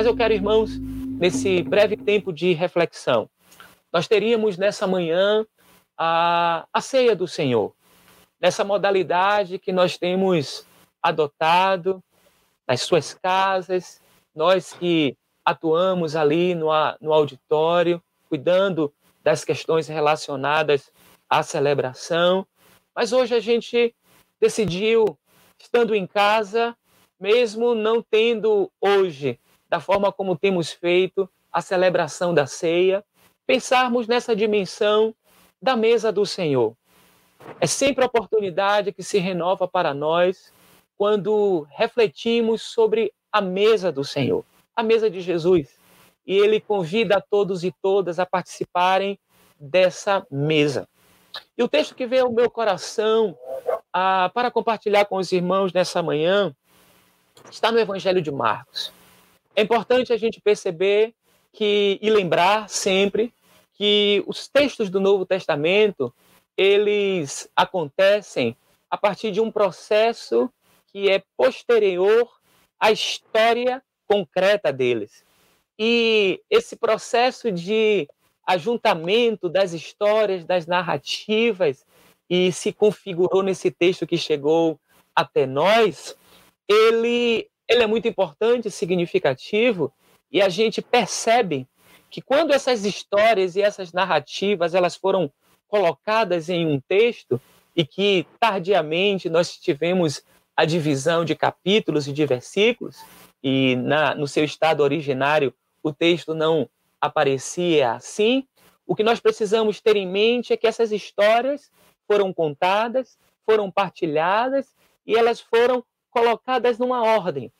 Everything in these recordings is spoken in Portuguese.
Mas eu quero, irmãos, nesse breve tempo de reflexão, nós teríamos nessa manhã a, a ceia do Senhor, nessa modalidade que nós temos adotado nas suas casas, nós que atuamos ali no, no auditório, cuidando das questões relacionadas à celebração. Mas hoje a gente decidiu, estando em casa, mesmo não tendo hoje, da forma como temos feito, a celebração da ceia, pensarmos nessa dimensão da mesa do Senhor. É sempre a oportunidade que se renova para nós quando refletimos sobre a mesa do Senhor, a mesa de Jesus. E ele convida a todos e todas a participarem dessa mesa. E o texto que veio ao meu coração ah, para compartilhar com os irmãos nessa manhã está no Evangelho de Marcos. É importante a gente perceber que e lembrar sempre que os textos do Novo Testamento eles acontecem a partir de um processo que é posterior à história concreta deles. E esse processo de ajuntamento das histórias, das narrativas, e se configurou nesse texto que chegou até nós, ele, ele é muito importante, significativo, e a gente percebe que quando essas histórias e essas narrativas elas foram colocadas em um texto e que tardiamente nós tivemos a divisão de capítulos e de versículos e na, no seu estado originário o texto não aparecia assim, o que nós precisamos ter em mente é que essas histórias foram contadas, foram partilhadas e elas foram colocadas numa ordem.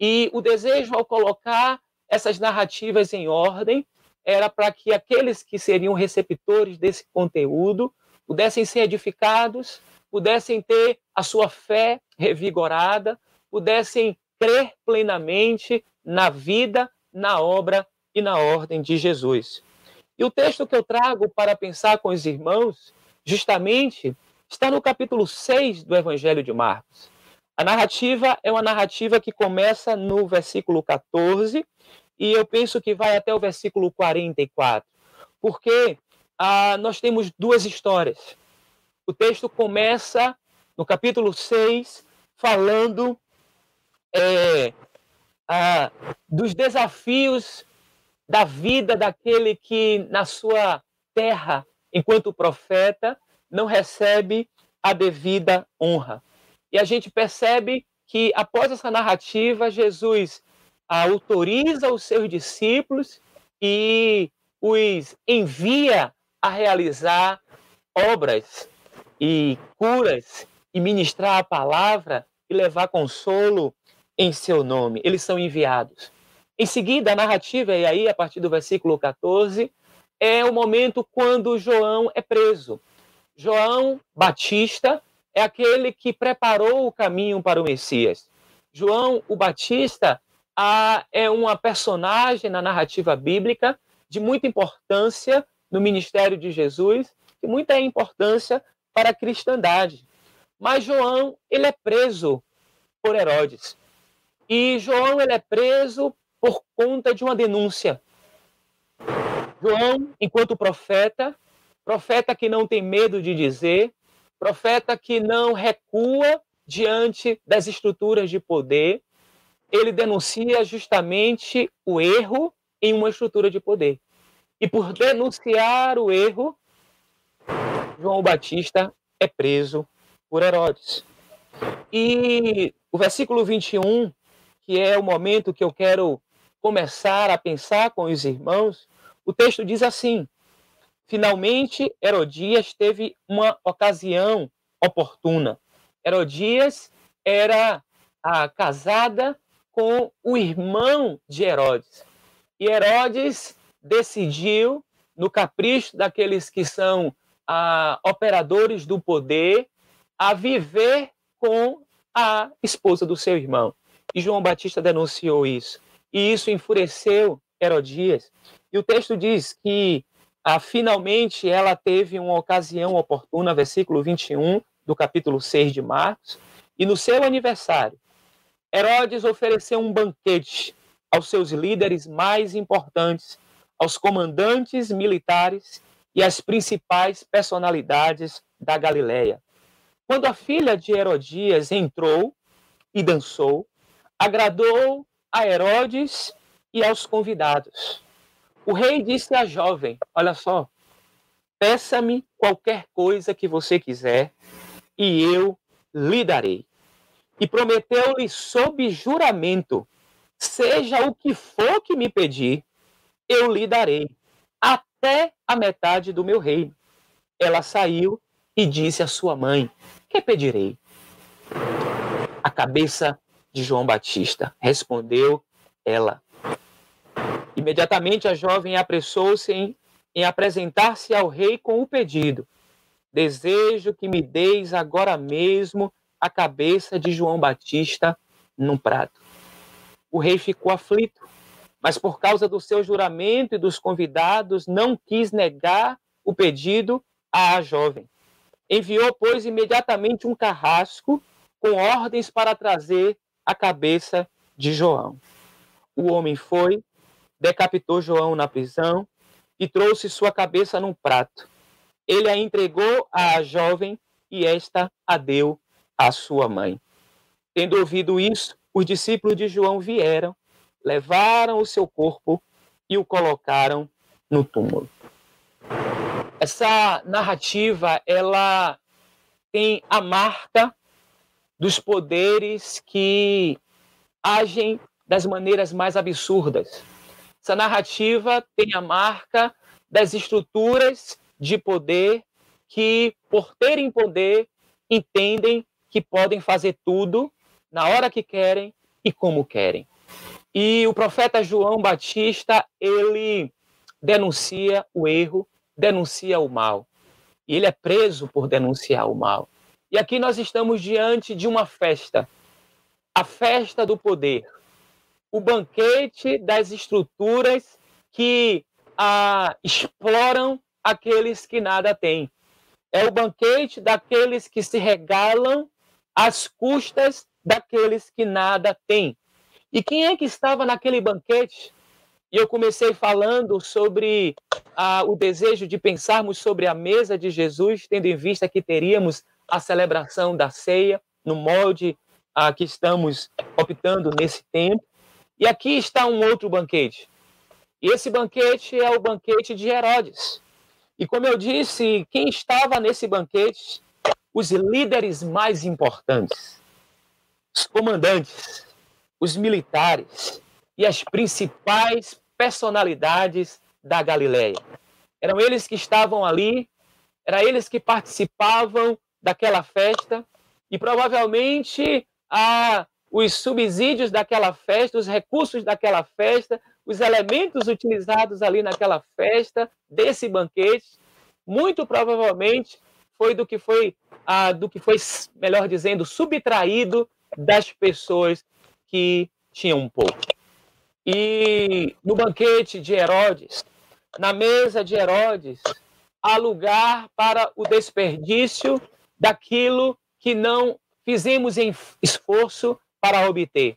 E o desejo ao colocar essas narrativas em ordem era para que aqueles que seriam receptores desse conteúdo pudessem ser edificados, pudessem ter a sua fé revigorada, pudessem crer plenamente na vida, na obra e na ordem de Jesus. E o texto que eu trago para pensar com os irmãos, justamente, está no capítulo 6 do Evangelho de Marcos. A narrativa é uma narrativa que começa no versículo 14 e eu penso que vai até o versículo 44, porque ah, nós temos duas histórias. O texto começa no capítulo 6 falando é, ah, dos desafios da vida daquele que na sua terra, enquanto profeta, não recebe a devida honra. E a gente percebe que após essa narrativa, Jesus autoriza os seus discípulos e os envia a realizar obras e curas e ministrar a palavra e levar consolo em seu nome. Eles são enviados. Em seguida, a narrativa, e aí a partir do versículo 14, é o momento quando João é preso. João Batista é aquele que preparou o caminho para o Messias. João o Batista é uma personagem na narrativa bíblica de muita importância no ministério de Jesus e muita importância para a cristandade. Mas João, ele é preso por Herodes. E João, ele é preso por conta de uma denúncia. João, enquanto profeta, profeta que não tem medo de dizer, profeta que não recua diante das estruturas de poder, ele denuncia justamente o erro em uma estrutura de poder. E por denunciar o erro, João Batista é preso por Herodes. E o versículo 21, que é o momento que eu quero começar a pensar com os irmãos, o texto diz assim: Finalmente, Herodias teve uma ocasião oportuna. Herodias era a casada com o irmão de Herodes. E Herodes decidiu, no capricho daqueles que são ah, operadores do poder, a viver com a esposa do seu irmão. E João Batista denunciou isso. E isso enfureceu Herodias. E o texto diz que ah, finalmente ela teve uma ocasião oportuna, versículo 21 do capítulo 6 de Marcos, e no seu aniversário, Herodes ofereceu um banquete aos seus líderes mais importantes, aos comandantes militares e às principais personalidades da Galiléia. Quando a filha de Herodias entrou e dançou, agradou a Herodes e aos convidados. O rei disse à jovem: Olha só, peça-me qualquer coisa que você quiser e eu lhe darei. E prometeu-lhe sob juramento: Seja o que for que me pedir, eu lhe darei, até a metade do meu reino. Ela saiu e disse à sua mãe: Que pedirei? A cabeça de João Batista. Respondeu ela. Imediatamente a jovem apressou-se em, em apresentar-se ao rei com o pedido: Desejo que me deis agora mesmo a cabeça de João Batista num prato. O rei ficou aflito, mas por causa do seu juramento e dos convidados, não quis negar o pedido à jovem. Enviou, pois, imediatamente um carrasco com ordens para trazer a cabeça de João. O homem foi, decapitou João na prisão e trouxe sua cabeça num prato. Ele a entregou à jovem e esta a deu à sua mãe. Tendo ouvido isso, os discípulos de João vieram, levaram o seu corpo e o colocaram no túmulo. Essa narrativa, ela tem a marca dos poderes que agem das maneiras mais absurdas. Essa narrativa tem a marca das estruturas de poder que, por terem poder, entendem que podem fazer tudo na hora que querem e como querem. E o profeta João Batista, ele denuncia o erro, denuncia o mal. E ele é preso por denunciar o mal. E aqui nós estamos diante de uma festa, a festa do poder, o banquete das estruturas que ah, exploram aqueles que nada têm. É o banquete daqueles que se regalam às custas daqueles que nada têm. E quem é que estava naquele banquete? E eu comecei falando sobre ah, o desejo de pensarmos sobre a mesa de Jesus, tendo em vista que teríamos a celebração da ceia no molde a que estamos optando nesse tempo. E aqui está um outro banquete. E esse banquete é o banquete de Herodes. E como eu disse, quem estava nesse banquete? Os líderes mais importantes, os comandantes, os militares e as principais personalidades da Galileia. Eram eles que estavam ali, eram eles que participavam daquela festa e provavelmente a, os subsídios daquela festa, os recursos daquela festa, os elementos utilizados ali naquela festa, desse banquete, muito provavelmente foi do que foi, a, do que foi, melhor dizendo, subtraído das pessoas que tinham pouco. E no banquete de Herodes, na mesa de Herodes, há lugar para o desperdício daquilo que não fizemos em esforço para obter.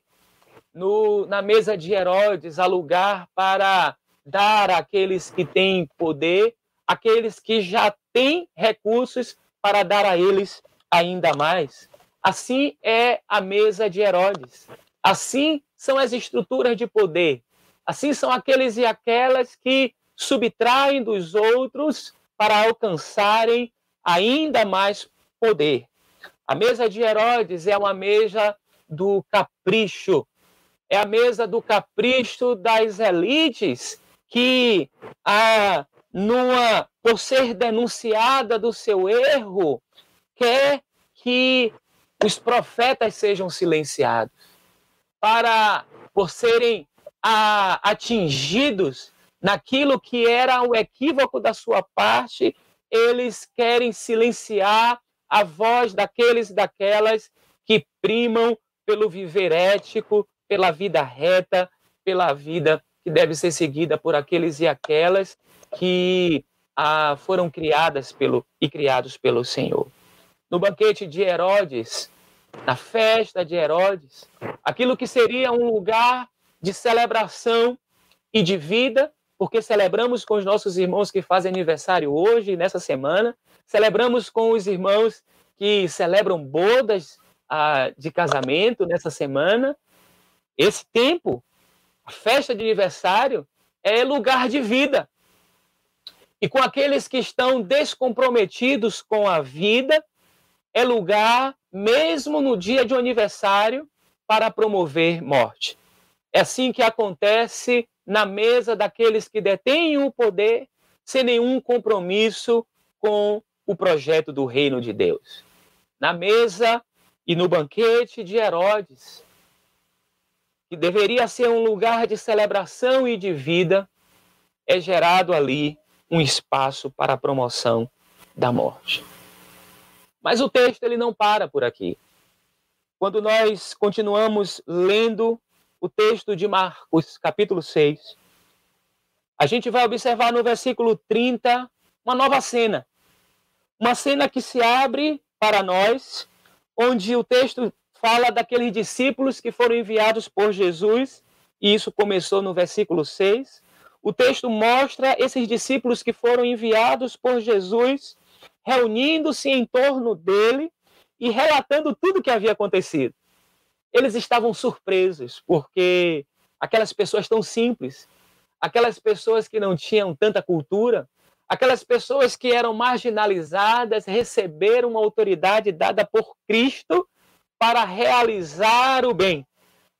No, na mesa de Herodes, há lugar para dar àqueles que têm poder, aqueles que já têm recursos, para dar a eles ainda mais. Assim é a mesa de Herodes. Assim são as estruturas de poder. Assim são aqueles e aquelas que subtraem dos outros para alcançarem ainda mais poder. A mesa de Herodes é uma mesa do capricho, é a mesa do capricho das elites que, ah, numa, por ser denunciada do seu erro, quer que os profetas sejam silenciados, para por serem ah, atingidos naquilo que era o equívoco da sua parte, eles querem silenciar a voz daqueles e daquelas que primam pelo viver ético, pela vida reta, pela vida que deve ser seguida por aqueles e aquelas que ah, foram criadas pelo e criados pelo Senhor. No banquete de Herodes, na festa de Herodes, aquilo que seria um lugar de celebração e de vida, porque celebramos com os nossos irmãos que fazem aniversário hoje, nessa semana, celebramos com os irmãos que celebram bodas ah, de casamento nessa semana. Esse tempo, a festa de aniversário, é lugar de vida. E com aqueles que estão descomprometidos com a vida, é lugar, mesmo no dia de um aniversário, para promover morte. É assim que acontece na mesa daqueles que detêm o poder, sem nenhum compromisso com o projeto do reino de Deus. Na mesa e no banquete de Herodes, que deveria ser um lugar de celebração e de vida, é gerado ali um espaço para a promoção da morte. Mas o texto ele não para por aqui. Quando nós continuamos lendo o texto de Marcos, capítulo 6, a gente vai observar no versículo 30 uma nova cena. Uma cena que se abre para nós, onde o texto fala daqueles discípulos que foram enviados por Jesus, e isso começou no versículo 6. O texto mostra esses discípulos que foram enviados por Jesus, reunindo-se em torno dele e relatando tudo o que havia acontecido. Eles estavam surpresos, porque aquelas pessoas tão simples, aquelas pessoas que não tinham tanta cultura, aquelas pessoas que eram marginalizadas, receberam uma autoridade dada por Cristo para realizar o bem.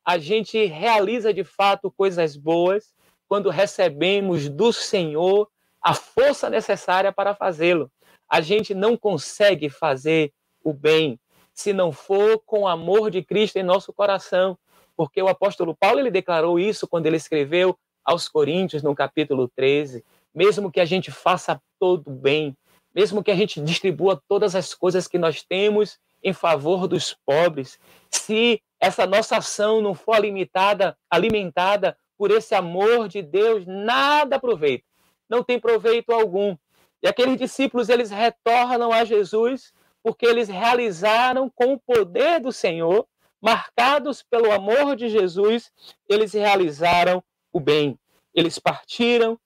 A gente realiza de fato coisas boas quando recebemos do Senhor a força necessária para fazê-lo. A gente não consegue fazer o bem se não for com o amor de Cristo em nosso coração, porque o apóstolo Paulo ele declarou isso quando ele escreveu aos Coríntios no capítulo 13, mesmo que a gente faça todo bem, mesmo que a gente distribua todas as coisas que nós temos em favor dos pobres, se essa nossa ação não for limitada, alimentada por esse amor de Deus, nada aproveita. Não tem proveito algum. E aqueles discípulos, eles retornam a Jesus porque eles realizaram com o poder do Senhor, marcados pelo amor de Jesus, eles realizaram o bem. Eles partiram,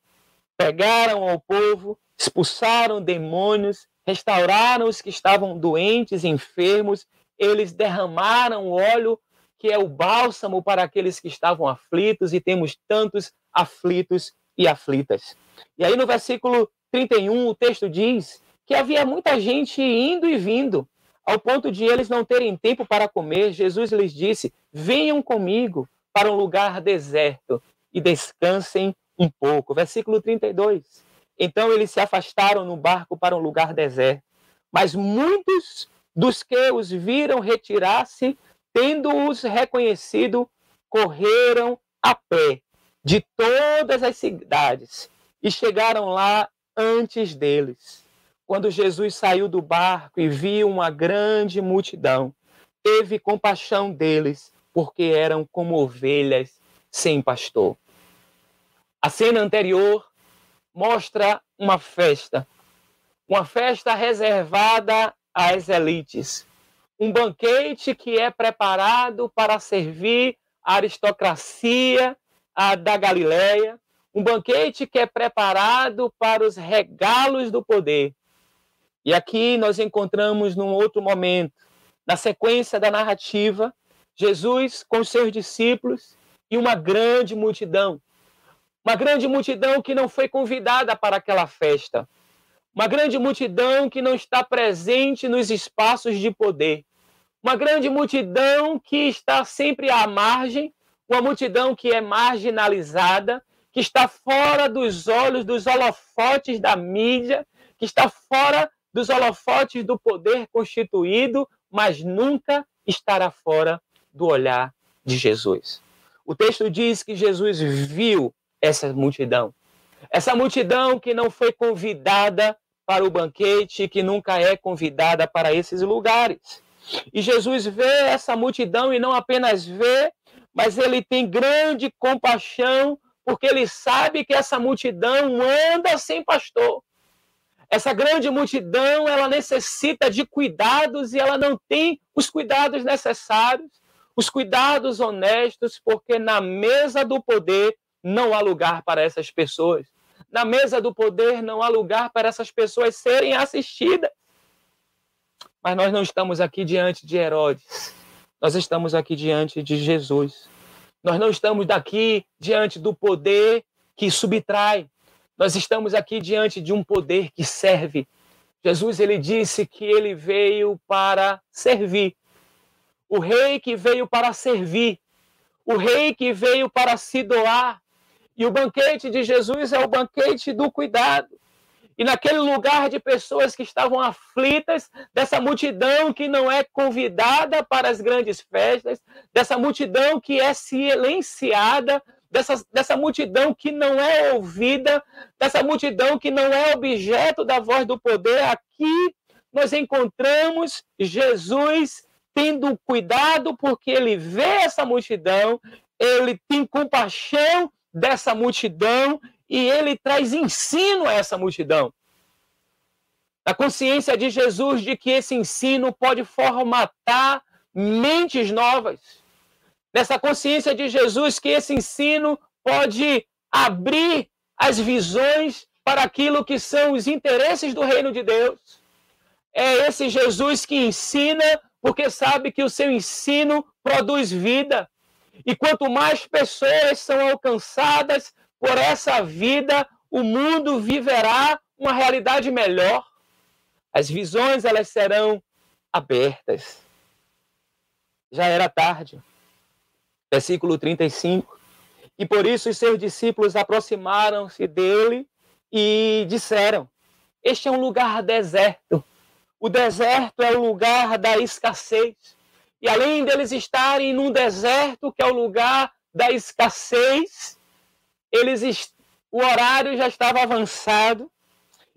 pegaram ao povo, expulsaram demônios, restauraram os que estavam doentes, enfermos, eles derramaram óleo que é o bálsamo para aqueles que estavam aflitos, e temos tantos aflitos e aflitas. E aí no versículo 31, o texto diz que havia muita gente indo e vindo, ao ponto de eles não terem tempo para comer. Jesus lhes disse: Venham comigo para um lugar deserto e descansem um pouco. Versículo 32. Então eles se afastaram no barco para um lugar deserto. Mas muitos dos que os viram retirar-se, tendo-os reconhecido, correram a pé de todas as cidades e chegaram lá antes deles. Quando Jesus saiu do barco e viu uma grande multidão, teve compaixão deles, porque eram como ovelhas sem pastor. A cena anterior mostra uma festa, uma festa reservada às elites, um banquete que é preparado para servir a aristocracia da Galileia, um banquete que é preparado para os regalos do poder. E aqui nós encontramos num outro momento, na sequência da narrativa, Jesus com seus discípulos e uma grande multidão. Uma grande multidão que não foi convidada para aquela festa. Uma grande multidão que não está presente nos espaços de poder. Uma grande multidão que está sempre à margem, uma multidão que é marginalizada, que está fora dos olhos, dos holofotes da mídia, que está fora dos holofotes do poder constituído, mas nunca estará fora do olhar de Jesus. O texto diz que Jesus viu essa multidão. Essa multidão que não foi convidada para o banquete, que nunca é convidada para esses lugares. E Jesus vê essa multidão e não apenas vê, mas ele tem grande compaixão, porque ele sabe que essa multidão anda sem pastor. Essa grande multidão, ela necessita de cuidados e ela não tem os cuidados necessários. os cuidados honestos, porque na mesa do poder não há lugar para essas pessoas. Na mesa do poder não há lugar para essas pessoas serem assistidas. Mas nós não estamos aqui diante de Herodes. Nós estamos aqui diante de Jesus. Nós não estamos daqui diante do poder que subtrai. Nós estamos aqui diante de um poder que serve. Jesus ele disse que ele veio para servir. O rei que veio para servir. O rei que veio para se doar. E o banquete de Jesus é o banquete do cuidado. E naquele lugar de pessoas que estavam aflitas, dessa multidão que não é convidada para as grandes festas, dessa multidão que é silenciada, dessa, dessa multidão que não é ouvida, dessa multidão que não é objeto da voz do poder, aqui nós encontramos Jesus tendo cuidado porque ele vê essa multidão, ele tem compaixão dessa multidão e ele traz ensino a essa multidão. A consciência de Jesus de que esse ensino pode formatar mentes novas. Nessa consciência de Jesus que esse ensino pode abrir as visões para aquilo que são os interesses do reino de Deus. É esse Jesus que ensina porque sabe que o seu ensino produz vida. E quanto mais pessoas são alcançadas por essa vida, o mundo viverá uma realidade melhor. As visões elas serão abertas. Já era tarde. Versículo 35. E por isso os seus discípulos aproximaram-se dele e disseram: Este é um lugar deserto. O deserto é o lugar da escassez. E além deles estarem num deserto, que é o lugar da escassez, eles o horário já estava avançado.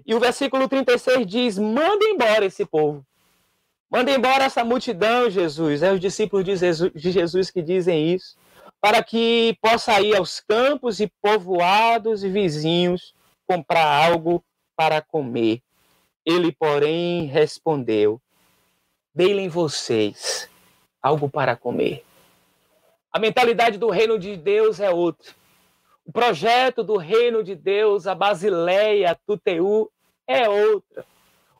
E o versículo 36 diz: manda embora esse povo. Manda embora essa multidão, Jesus. É os discípulos de Jesus que dizem isso. Para que possa ir aos campos e povoados e vizinhos comprar algo para comer. Ele, porém, respondeu: Deem vocês algo para comer. A mentalidade do reino de Deus é outra. O projeto do reino de Deus, a Basileia, Tuteu, é outra.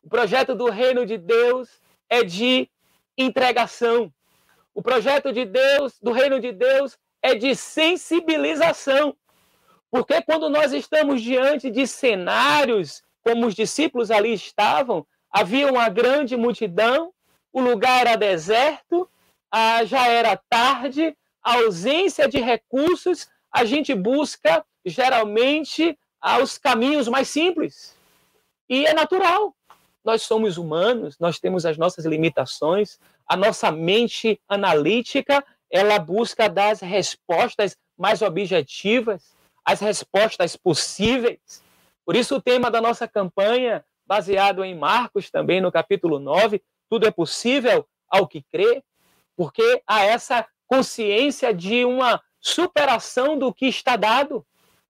O projeto do reino de Deus é de entregação. O projeto de Deus, do reino de Deus, é de sensibilização. Porque quando nós estamos diante de cenários como os discípulos ali estavam, havia uma grande multidão, o lugar era deserto, já era tarde, ausência de recursos, a gente busca geralmente os caminhos mais simples. E é natural. Nós somos humanos, nós temos as nossas limitações, a nossa mente analítica, ela busca dar as respostas mais objetivas, as respostas possíveis. Por isso o tema da nossa campanha, baseado em Marcos também no capítulo 9, tudo é possível ao que crê, porque há essa consciência de uma superação do que está dado,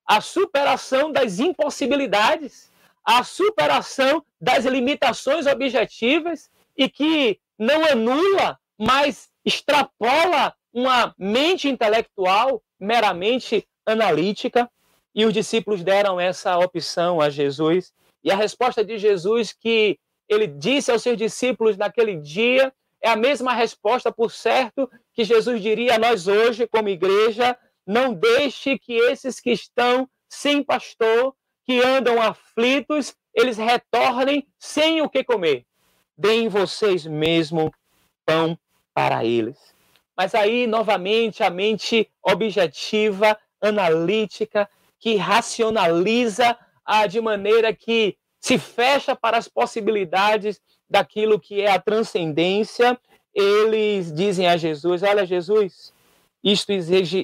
a superação das impossibilidades, a superação das limitações objetivas e que não anula, mas extrapola uma mente intelectual meramente analítica. E os discípulos deram essa opção a Jesus. E a resposta de Jesus que ele disse aos seus discípulos naquele dia é a mesma resposta, por certo, que Jesus diria a nós hoje, como igreja: não deixe que esses que estão sem pastor, que andam aflitos, eles retornem sem o que comer. Deem vocês mesmo pão para eles. Mas aí, novamente, a mente objetiva, analítica, que racionaliza ah, de maneira que se fecha para as possibilidades daquilo que é a transcendência, eles dizem a Jesus: Olha, Jesus, isto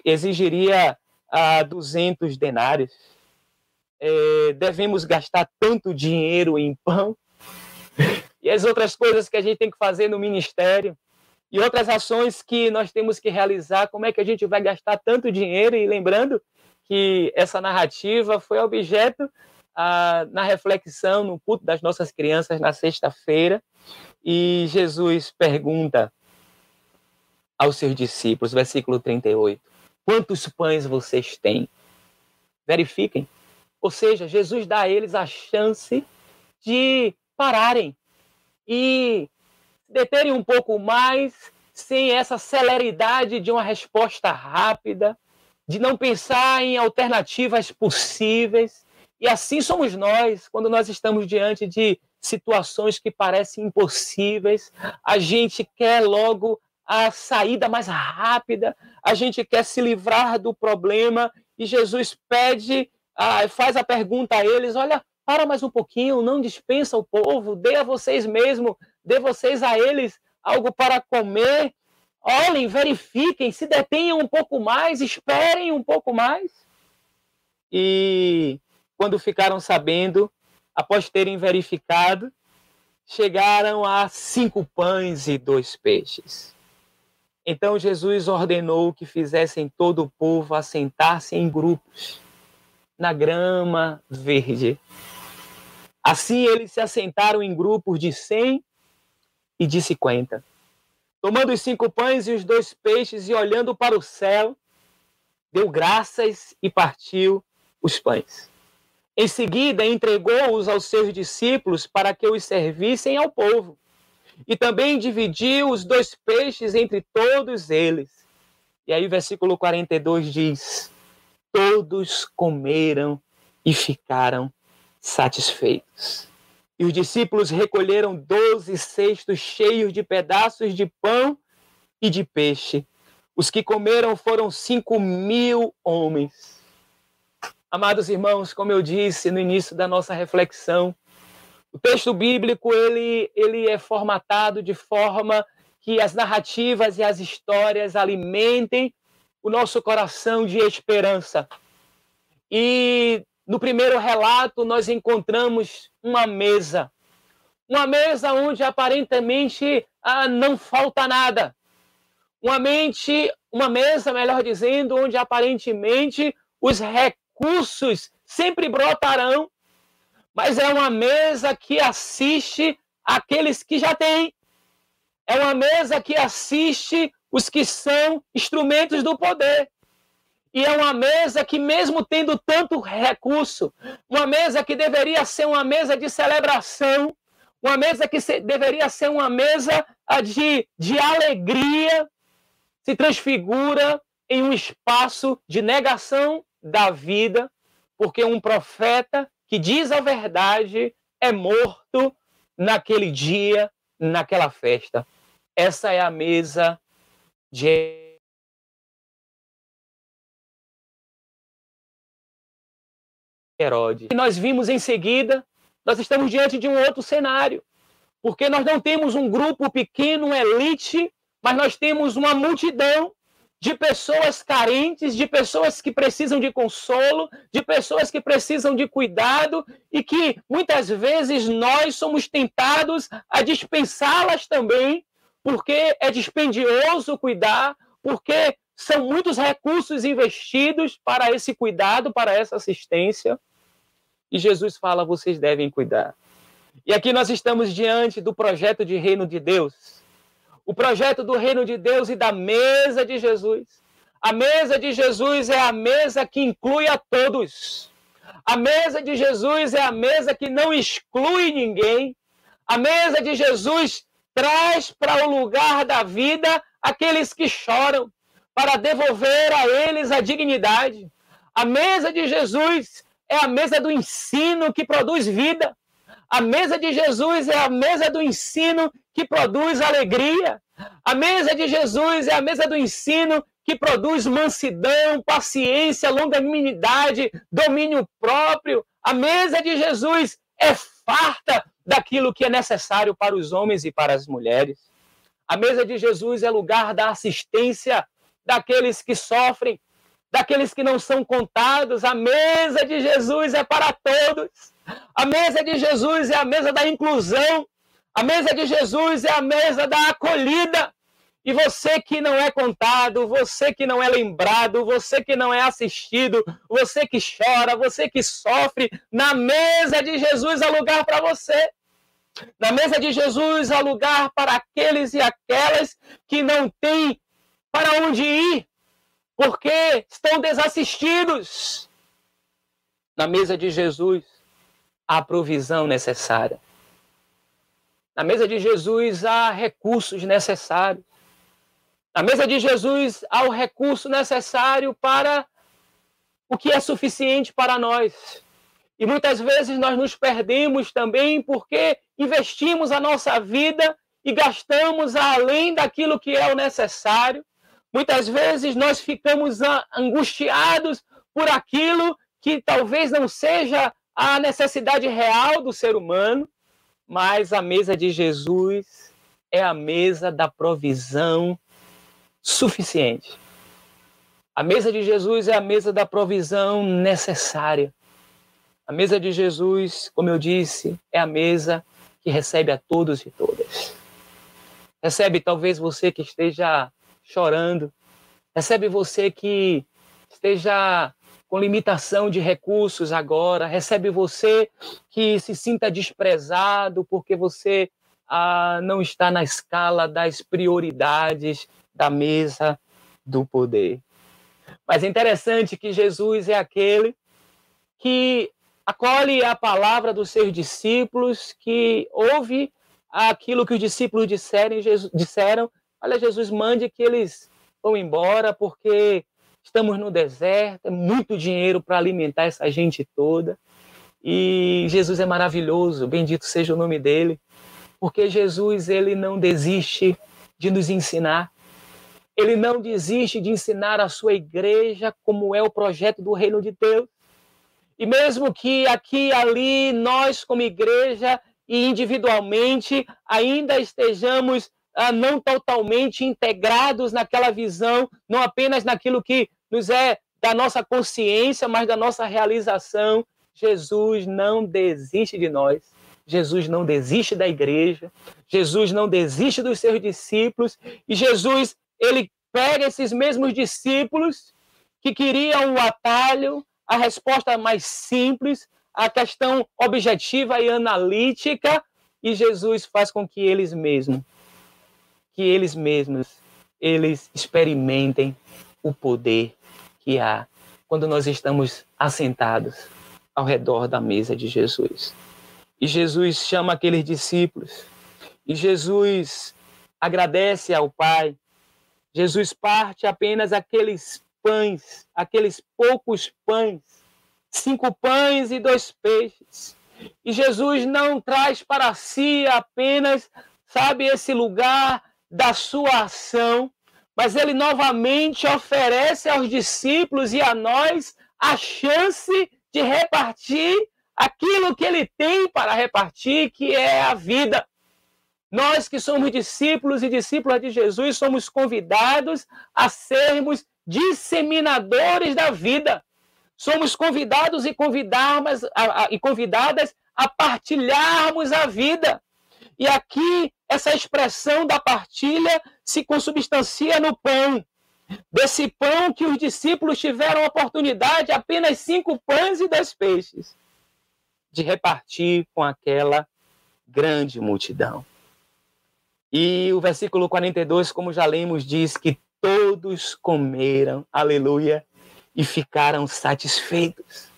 exigiria ah, 200 denários. É, devemos gastar tanto dinheiro em pão e as outras coisas que a gente tem que fazer no ministério e outras ações que nós temos que realizar. Como é que a gente vai gastar tanto dinheiro? E lembrando que essa narrativa foi objeto ah, na reflexão no culto das nossas crianças na sexta-feira. E Jesus pergunta aos seus discípulos, versículo 38. Quantos pães vocês têm? Verifiquem. Ou seja, Jesus dá a eles a chance de pararem e deterem um pouco mais sem essa celeridade de uma resposta rápida, de não pensar em alternativas possíveis. E assim somos nós, quando nós estamos diante de situações que parecem impossíveis, a gente quer logo a saída mais rápida, a gente quer se livrar do problema e Jesus pede, faz a pergunta a eles: olha, para mais um pouquinho, não dispensa o povo, dê a vocês mesmo, dê vocês a eles algo para comer. Olhem, verifiquem, se detenham um pouco mais, esperem um pouco mais. E quando ficaram sabendo, após terem verificado, chegaram a cinco pães e dois peixes. Então Jesus ordenou que fizessem todo o povo assentar-se em grupos na grama verde. Assim eles se assentaram em grupos de cem e de cinquenta. Tomando os cinco pães e os dois peixes e olhando para o céu, deu graças e partiu os pães. Em seguida, entregou-os aos seus discípulos para que os servissem ao povo e também dividiu os dois peixes entre todos eles. E aí o versículo 42 diz: Todos comeram e ficaram satisfeitos. E os discípulos recolheram doze cestos cheios de pedaços de pão e de peixe. Os que comeram foram cinco mil homens. Amados irmãos, como eu disse no início da nossa reflexão, o texto bíblico ele, ele é formatado de forma que as narrativas e as histórias alimentem o nosso coração de esperança. E no primeiro relato nós encontramos uma mesa, uma mesa onde aparentemente ah, não falta nada, uma mente, uma mesa, melhor dizendo, onde aparentemente os recursos sempre brotarão mas é uma mesa que assiste aqueles que já têm. É uma mesa que assiste os que são instrumentos do poder. E é uma mesa que, mesmo tendo tanto recurso, uma mesa que deveria ser uma mesa de celebração, uma mesa que se, deveria ser uma mesa de, de alegria, se transfigura em um espaço de negação da vida, porque um profeta que diz a verdade é morto naquele dia, naquela festa. Essa é a mesa de Herodes. E nós vimos em seguida, nós estamos diante de um outro cenário, porque nós não temos um grupo pequeno, elite, mas nós temos uma multidão de pessoas carentes, de pessoas que precisam de consolo, de pessoas que precisam de cuidado e que muitas vezes nós somos tentados a dispensá-las também, porque é dispendioso cuidar, porque são muitos recursos investidos para esse cuidado, para essa assistência. E Jesus fala: vocês devem cuidar. E aqui nós estamos diante do projeto de reino de Deus o projeto do reino de Deus e da mesa de Jesus. A mesa de Jesus é a mesa que inclui a todos. A mesa de Jesus é a mesa que não exclui ninguém. A mesa de Jesus traz para o lugar da vida aqueles que choram, para devolver a eles a dignidade. A mesa de Jesus é a mesa do ensino que produz vida. A mesa de Jesus é a mesa do ensino que produz alegria. A mesa de Jesus é a mesa do ensino que produz mansidão, paciência, longanimidade, domínio próprio. A mesa de Jesus é farta daquilo que é necessário para os homens e para as mulheres. A mesa de Jesus é lugar da assistência daqueles que sofrem, daqueles que não são contados. A mesa de Jesus é para todos. A mesa de Jesus é a mesa da inclusão. A mesa de Jesus é a mesa da acolhida. E você que não é contado, você que não é lembrado, você que não é assistido, você que chora, você que sofre, na mesa de Jesus há lugar para você. Na mesa de Jesus há lugar para aqueles e aquelas que não têm para onde ir, porque estão desassistidos. Na mesa de Jesus, há provisão necessária. Na mesa de Jesus há recursos necessários. Na mesa de Jesus há o recurso necessário para o que é suficiente para nós. E muitas vezes nós nos perdemos também porque investimos a nossa vida e gastamos além daquilo que é o necessário. Muitas vezes nós ficamos angustiados por aquilo que talvez não seja a necessidade real do ser humano, mas a mesa de Jesus é a mesa da provisão suficiente. A mesa de Jesus é a mesa da provisão necessária. A mesa de Jesus, como eu disse, é a mesa que recebe a todos e todas. Recebe talvez você que esteja chorando, recebe você que esteja com limitação de recursos agora, recebe você que se sinta desprezado porque você ah, não está na escala das prioridades da mesa do poder. Mas é interessante que Jesus é aquele que acolhe a palavra dos seus discípulos, que ouve aquilo que os discípulos disserem, Jesus, disseram: Olha, Jesus, mande que eles vão embora, porque estamos no deserto, é muito dinheiro para alimentar essa gente toda. E Jesus é maravilhoso, bendito seja o nome dele, porque Jesus ele não desiste de nos ensinar. Ele não desiste de ensinar a sua igreja como é o projeto do reino de Deus. E mesmo que aqui e ali nós, como igreja e individualmente, ainda estejamos ah, não totalmente integrados naquela visão, não apenas naquilo que nos é da nossa consciência, mas da nossa realização, Jesus não desiste de nós. Jesus não desiste da igreja, Jesus não desiste dos seus discípulos, e Jesus, ele pega esses mesmos discípulos que queriam o atalho, a resposta mais simples, a questão objetiva e analítica, e Jesus faz com que eles mesmos, que eles mesmos, eles experimentem o poder que há quando nós estamos assentados ao redor da mesa de Jesus. E Jesus chama aqueles discípulos, e Jesus agradece ao Pai. Jesus parte apenas aqueles pães, aqueles poucos pães, cinco pães e dois peixes. E Jesus não traz para si apenas, sabe, esse lugar da sua ação, mas ele novamente oferece aos discípulos e a nós a chance de repartir aquilo que ele tem para repartir, que é a vida. Nós que somos discípulos e discípulas de Jesus somos convidados a sermos disseminadores da vida. Somos convidados e, a, a, e convidadas a partilharmos a vida. E aqui, essa expressão da partilha se consubstancia no pão. Desse pão que os discípulos tiveram oportunidade, apenas cinco pães e dois peixes, de repartir com aquela grande multidão. E o versículo 42, como já lemos, diz que todos comeram, aleluia, e ficaram satisfeitos.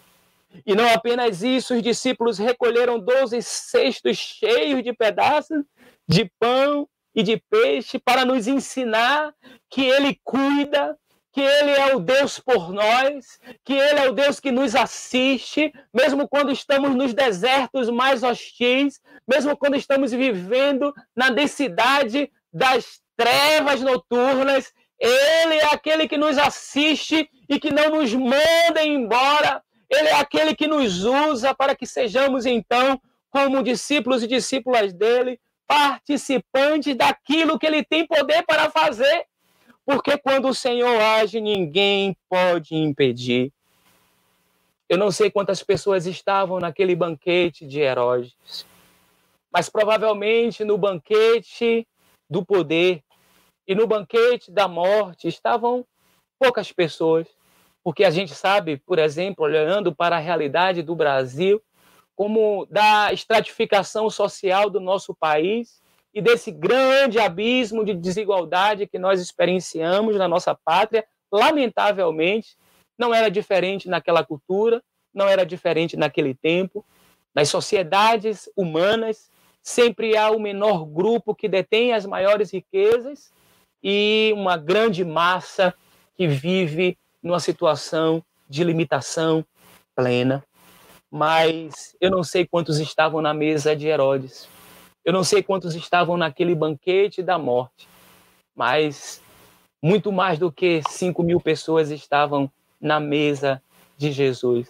E não apenas isso, os discípulos recolheram doze cestos cheios de pedaços de pão e de peixe para nos ensinar que Ele cuida, que Ele é o Deus por nós, que Ele é o Deus que nos assiste, mesmo quando estamos nos desertos mais hostis, mesmo quando estamos vivendo na densidade das trevas noturnas, ele é aquele que nos assiste e que não nos manda embora. Ele é aquele que nos usa para que sejamos, então, como discípulos e discípulas dele, participantes daquilo que ele tem poder para fazer. Porque quando o Senhor age, ninguém pode impedir. Eu não sei quantas pessoas estavam naquele banquete de Herodes, mas provavelmente no banquete do poder, e no banquete da morte estavam poucas pessoas, porque a gente sabe, por exemplo, olhando para a realidade do Brasil, como da estratificação social do nosso país, e desse grande abismo de desigualdade que nós experienciamos na nossa pátria, lamentavelmente, não era diferente naquela cultura, não era diferente naquele tempo. Nas sociedades humanas, sempre há o menor grupo que detém as maiores riquezas e uma grande massa que vive numa situação de limitação plena. Mas eu não sei quantos estavam na mesa de Herodes. Eu não sei quantos estavam naquele banquete da morte. Mas muito mais do que 5 mil pessoas estavam na mesa de Jesus.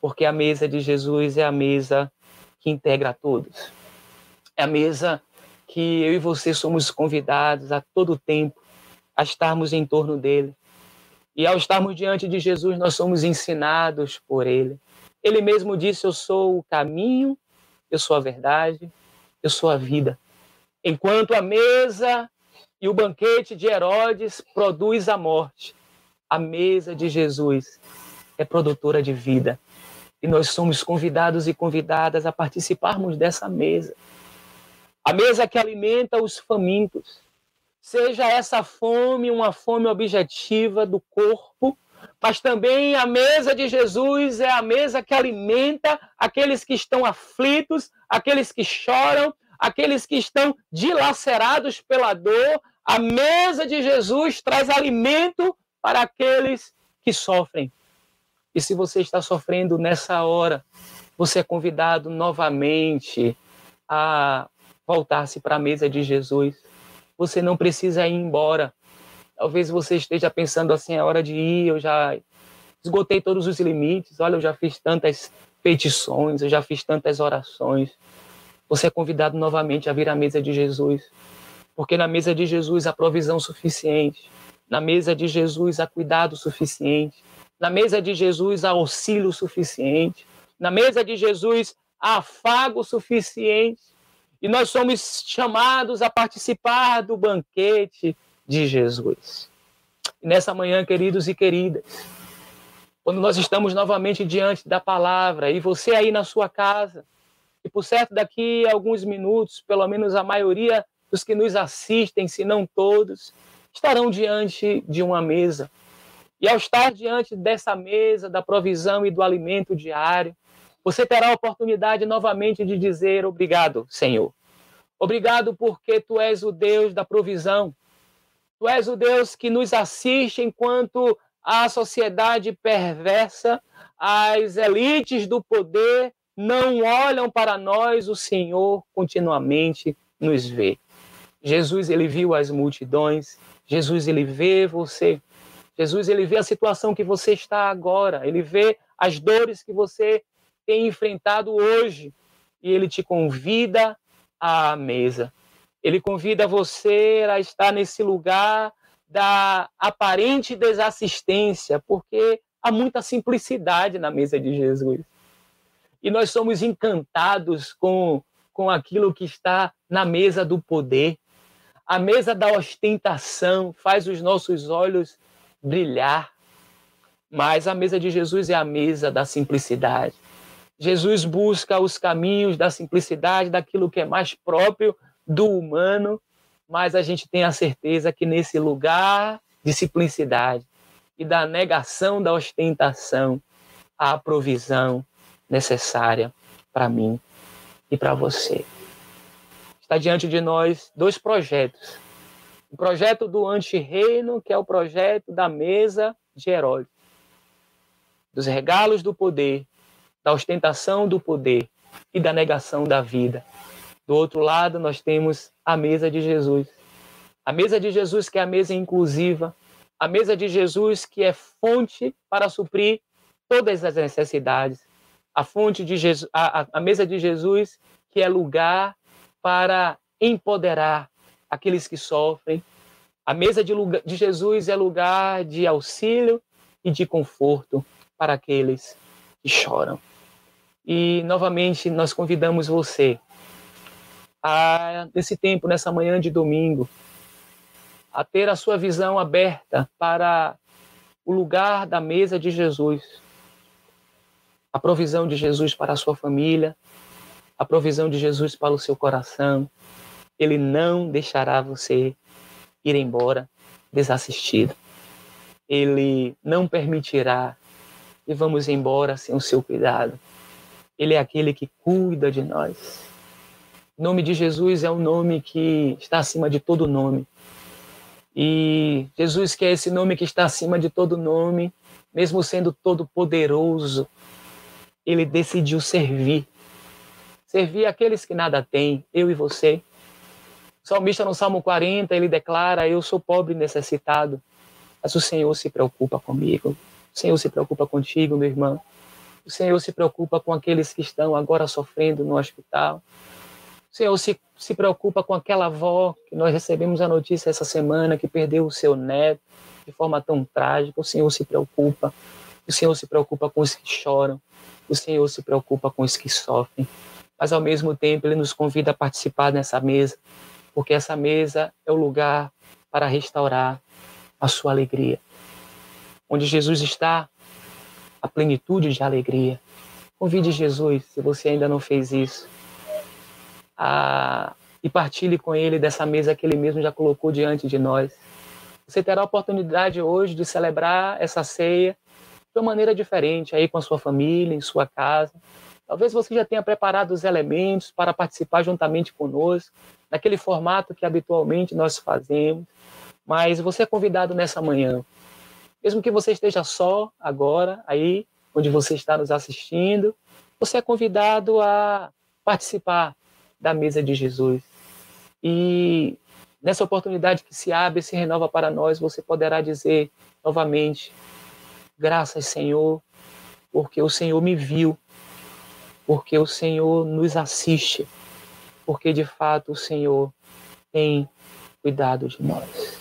Porque a mesa de Jesus é a mesa que integra a todos. É a mesa que eu e você somos convidados a todo tempo a estarmos em torno dele. E ao estarmos diante de Jesus, nós somos ensinados por ele. Ele mesmo disse: Eu sou o caminho, eu sou a verdade, eu sou a vida. Enquanto a mesa e o banquete de Herodes produz a morte, a mesa de Jesus é produtora de vida. E nós somos convidados e convidadas a participarmos dessa mesa. A mesa que alimenta os famintos, seja essa fome uma fome objetiva do corpo, mas também a mesa de Jesus é a mesa que alimenta aqueles que estão aflitos, aqueles que choram, aqueles que estão dilacerados pela dor. A mesa de Jesus traz alimento para aqueles que sofrem. E se você está sofrendo nessa hora, você é convidado novamente a voltar-se para a mesa de Jesus você não precisa ir embora. Talvez você esteja pensando assim, é hora de ir, eu já esgotei todos os limites, olha, eu já fiz tantas petições, eu já fiz tantas orações. Você é convidado novamente a vir à mesa de Jesus, porque na mesa de Jesus há provisão suficiente, na mesa de Jesus há cuidado suficiente, na mesa de Jesus há auxílio suficiente, na mesa de Jesus há afago suficiente, e nós somos chamados a participar do banquete de Jesus. E nessa manhã, queridos e queridas, quando nós estamos novamente diante da palavra, e você aí na sua casa, e por certo daqui a alguns minutos, pelo menos a maioria dos que nos assistem, se não todos, estarão diante de uma mesa. E ao estar diante dessa mesa da provisão e do alimento diário, você terá a oportunidade novamente de dizer obrigado, Senhor. Obrigado porque tu és o Deus da provisão. Tu és o Deus que nos assiste enquanto a sociedade perversa, as elites do poder não olham para nós, o Senhor continuamente nos vê. Jesus ele viu as multidões, Jesus ele vê você. Jesus ele vê a situação que você está agora, ele vê as dores que você tem enfrentado hoje e ele te convida à mesa. Ele convida você a estar nesse lugar da aparente desassistência, porque há muita simplicidade na mesa de Jesus. E nós somos encantados com, com aquilo que está na mesa do poder. A mesa da ostentação faz os nossos olhos brilhar. Mas a mesa de Jesus é a mesa da simplicidade. Jesus busca os caminhos da simplicidade, daquilo que é mais próprio do humano, mas a gente tem a certeza que nesse lugar de simplicidade e da negação da ostentação, há a provisão necessária para mim e para você. Está diante de nós dois projetos. O projeto do antirreino, que é o projeto da mesa de Herodes, dos regalos do poder, da ostentação do poder e da negação da vida. Do outro lado, nós temos a mesa de Jesus. A mesa de Jesus, que é a mesa inclusiva, a mesa de Jesus, que é fonte para suprir todas as necessidades. A fonte de Jesus, a, a mesa de Jesus, que é lugar para empoderar aqueles que sofrem. A mesa de, de Jesus é lugar de auxílio e de conforto para aqueles que choram. E novamente nós convidamos você a nesse tempo, nessa manhã de domingo, a ter a sua visão aberta para o lugar da mesa de Jesus. A provisão de Jesus para a sua família, a provisão de Jesus para o seu coração, Ele não deixará você ir embora desassistido. Ele não permitirá que vamos embora sem o seu cuidado. Ele é aquele que cuida de nós. O nome de Jesus é um nome que está acima de todo nome. E Jesus, que é esse nome que está acima de todo nome, mesmo sendo todo poderoso, ele decidiu servir. Servir aqueles que nada têm, eu e você. O salmista no Salmo 40, ele declara: Eu sou pobre e necessitado, mas o Senhor se preocupa comigo. O Senhor se preocupa contigo, meu irmão. O Senhor se preocupa com aqueles que estão agora sofrendo no hospital. O Senhor se, se preocupa com aquela avó que nós recebemos a notícia essa semana que perdeu o seu neto de forma tão trágica. O Senhor se preocupa. O Senhor se preocupa com os que choram. O Senhor se preocupa com os que sofrem. Mas ao mesmo tempo, Ele nos convida a participar dessa mesa, porque essa mesa é o lugar para restaurar a sua alegria. Onde Jesus está, a plenitude de alegria. Convide Jesus, se você ainda não fez isso, a... e partilhe com Ele dessa mesa que Ele mesmo já colocou diante de nós. Você terá a oportunidade hoje de celebrar essa ceia de uma maneira diferente, aí com a sua família, em sua casa. Talvez você já tenha preparado os elementos para participar juntamente conosco, naquele formato que habitualmente nós fazemos, mas você é convidado nessa manhã. Mesmo que você esteja só agora, aí onde você está nos assistindo, você é convidado a participar da mesa de Jesus. E nessa oportunidade que se abre e se renova para nós, você poderá dizer novamente: Graças, Senhor, porque o Senhor me viu, porque o Senhor nos assiste, porque de fato o Senhor tem cuidado de nós.